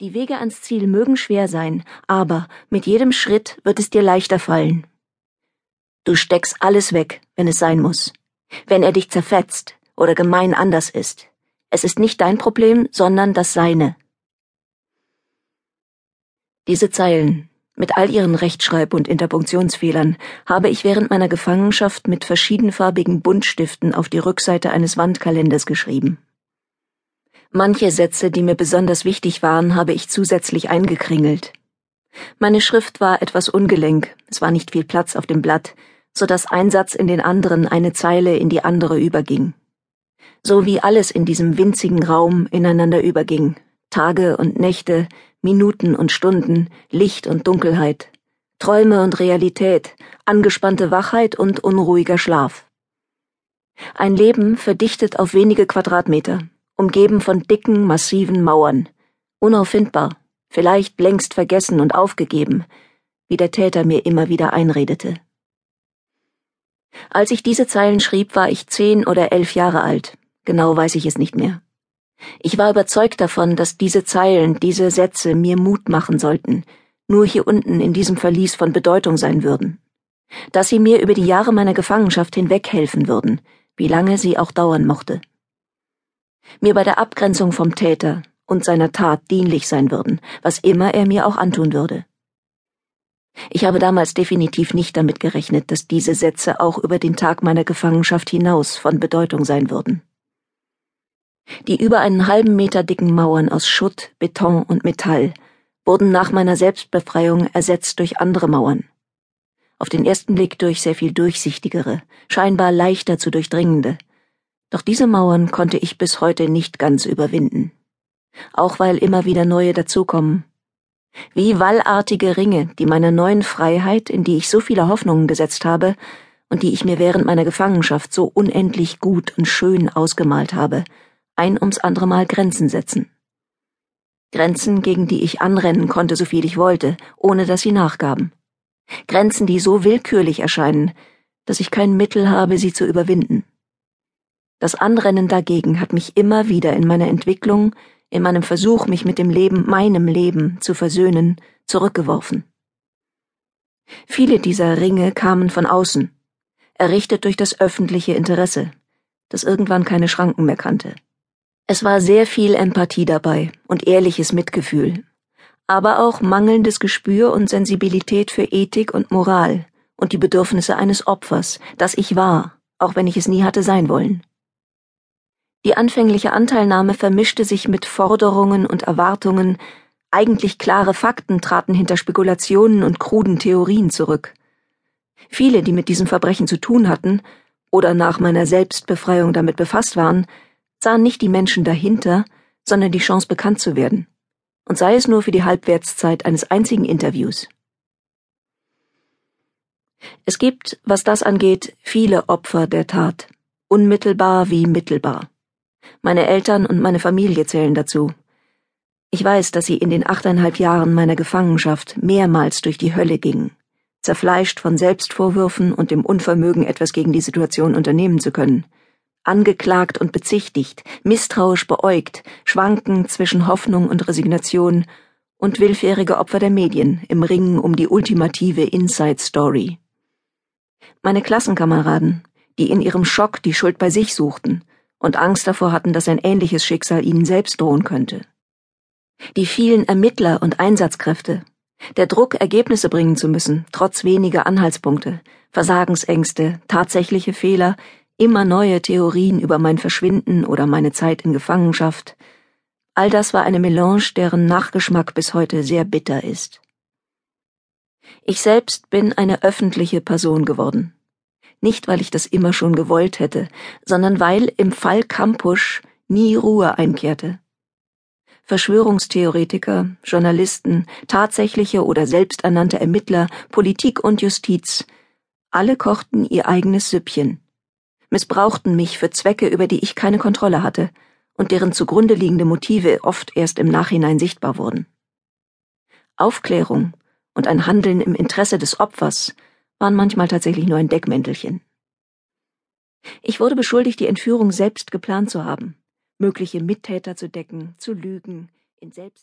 Die Wege ans Ziel mögen schwer sein, aber mit jedem Schritt wird es dir leichter fallen. Du steckst alles weg, wenn es sein muss. Wenn er dich zerfetzt oder gemein anders ist. Es ist nicht dein Problem, sondern das seine. Diese Zeilen, mit all ihren Rechtschreib- und Interpunktionsfehlern, habe ich während meiner Gefangenschaft mit verschiedenfarbigen Buntstiften auf die Rückseite eines Wandkalenders geschrieben. Manche Sätze, die mir besonders wichtig waren, habe ich zusätzlich eingekringelt. Meine Schrift war etwas ungelenk, es war nicht viel Platz auf dem Blatt, so dass ein Satz in den anderen eine Zeile in die andere überging. So wie alles in diesem winzigen Raum ineinander überging, Tage und Nächte, Minuten und Stunden, Licht und Dunkelheit, Träume und Realität, angespannte Wachheit und unruhiger Schlaf. Ein Leben verdichtet auf wenige Quadratmeter, umgeben von dicken, massiven Mauern, unauffindbar, vielleicht längst vergessen und aufgegeben, wie der Täter mir immer wieder einredete. Als ich diese Zeilen schrieb, war ich zehn oder elf Jahre alt, genau weiß ich es nicht mehr. Ich war überzeugt davon, dass diese Zeilen, diese Sätze mir Mut machen sollten, nur hier unten in diesem Verlies von Bedeutung sein würden, dass sie mir über die Jahre meiner Gefangenschaft hinweg helfen würden, wie lange sie auch dauern mochte mir bei der Abgrenzung vom Täter und seiner Tat dienlich sein würden, was immer er mir auch antun würde. Ich habe damals definitiv nicht damit gerechnet, dass diese Sätze auch über den Tag meiner Gefangenschaft hinaus von Bedeutung sein würden. Die über einen halben Meter dicken Mauern aus Schutt, Beton und Metall wurden nach meiner Selbstbefreiung ersetzt durch andere Mauern. Auf den ersten Blick durch sehr viel durchsichtigere, scheinbar leichter zu durchdringende, doch diese Mauern konnte ich bis heute nicht ganz überwinden. Auch weil immer wieder neue dazukommen. Wie wallartige Ringe, die meiner neuen Freiheit, in die ich so viele Hoffnungen gesetzt habe und die ich mir während meiner Gefangenschaft so unendlich gut und schön ausgemalt habe, ein ums andere Mal Grenzen setzen. Grenzen, gegen die ich anrennen konnte, so viel ich wollte, ohne dass sie nachgaben. Grenzen, die so willkürlich erscheinen, dass ich kein Mittel habe, sie zu überwinden. Das Anrennen dagegen hat mich immer wieder in meiner Entwicklung, in meinem Versuch, mich mit dem Leben, meinem Leben, zu versöhnen, zurückgeworfen. Viele dieser Ringe kamen von außen, errichtet durch das öffentliche Interesse, das irgendwann keine Schranken mehr kannte. Es war sehr viel Empathie dabei und ehrliches Mitgefühl, aber auch mangelndes Gespür und Sensibilität für Ethik und Moral und die Bedürfnisse eines Opfers, das ich war, auch wenn ich es nie hatte sein wollen. Die anfängliche Anteilnahme vermischte sich mit Forderungen und Erwartungen, eigentlich klare Fakten traten hinter Spekulationen und kruden Theorien zurück. Viele, die mit diesem Verbrechen zu tun hatten oder nach meiner Selbstbefreiung damit befasst waren, sahen nicht die Menschen dahinter, sondern die Chance bekannt zu werden, und sei es nur für die Halbwertszeit eines einzigen Interviews. Es gibt, was das angeht, viele Opfer der Tat, unmittelbar wie mittelbar. Meine Eltern und meine Familie zählen dazu. Ich weiß, dass sie in den achteinhalb Jahren meiner Gefangenschaft mehrmals durch die Hölle gingen, zerfleischt von Selbstvorwürfen und dem Unvermögen, etwas gegen die Situation unternehmen zu können, angeklagt und bezichtigt, misstrauisch beäugt, schwanken zwischen Hoffnung und Resignation und willfährige Opfer der Medien im Ringen um die ultimative Inside Story. Meine Klassenkameraden, die in ihrem Schock die Schuld bei sich suchten, und Angst davor hatten, dass ein ähnliches Schicksal ihnen selbst drohen könnte. Die vielen Ermittler und Einsatzkräfte, der Druck, Ergebnisse bringen zu müssen, trotz weniger Anhaltspunkte, Versagensängste, tatsächliche Fehler, immer neue Theorien über mein Verschwinden oder meine Zeit in Gefangenschaft, all das war eine Melange, deren Nachgeschmack bis heute sehr bitter ist. Ich selbst bin eine öffentliche Person geworden nicht weil ich das immer schon gewollt hätte, sondern weil im Fall Kampusch nie Ruhe einkehrte. Verschwörungstheoretiker, Journalisten, tatsächliche oder selbsternannte Ermittler, Politik und Justiz, alle kochten ihr eigenes Süppchen, missbrauchten mich für Zwecke, über die ich keine Kontrolle hatte und deren zugrunde liegende Motive oft erst im Nachhinein sichtbar wurden. Aufklärung und ein Handeln im Interesse des Opfers waren manchmal tatsächlich nur ein Deckmäntelchen. Ich wurde beschuldigt, die Entführung selbst geplant zu haben, mögliche Mittäter zu decken, zu lügen, in selbst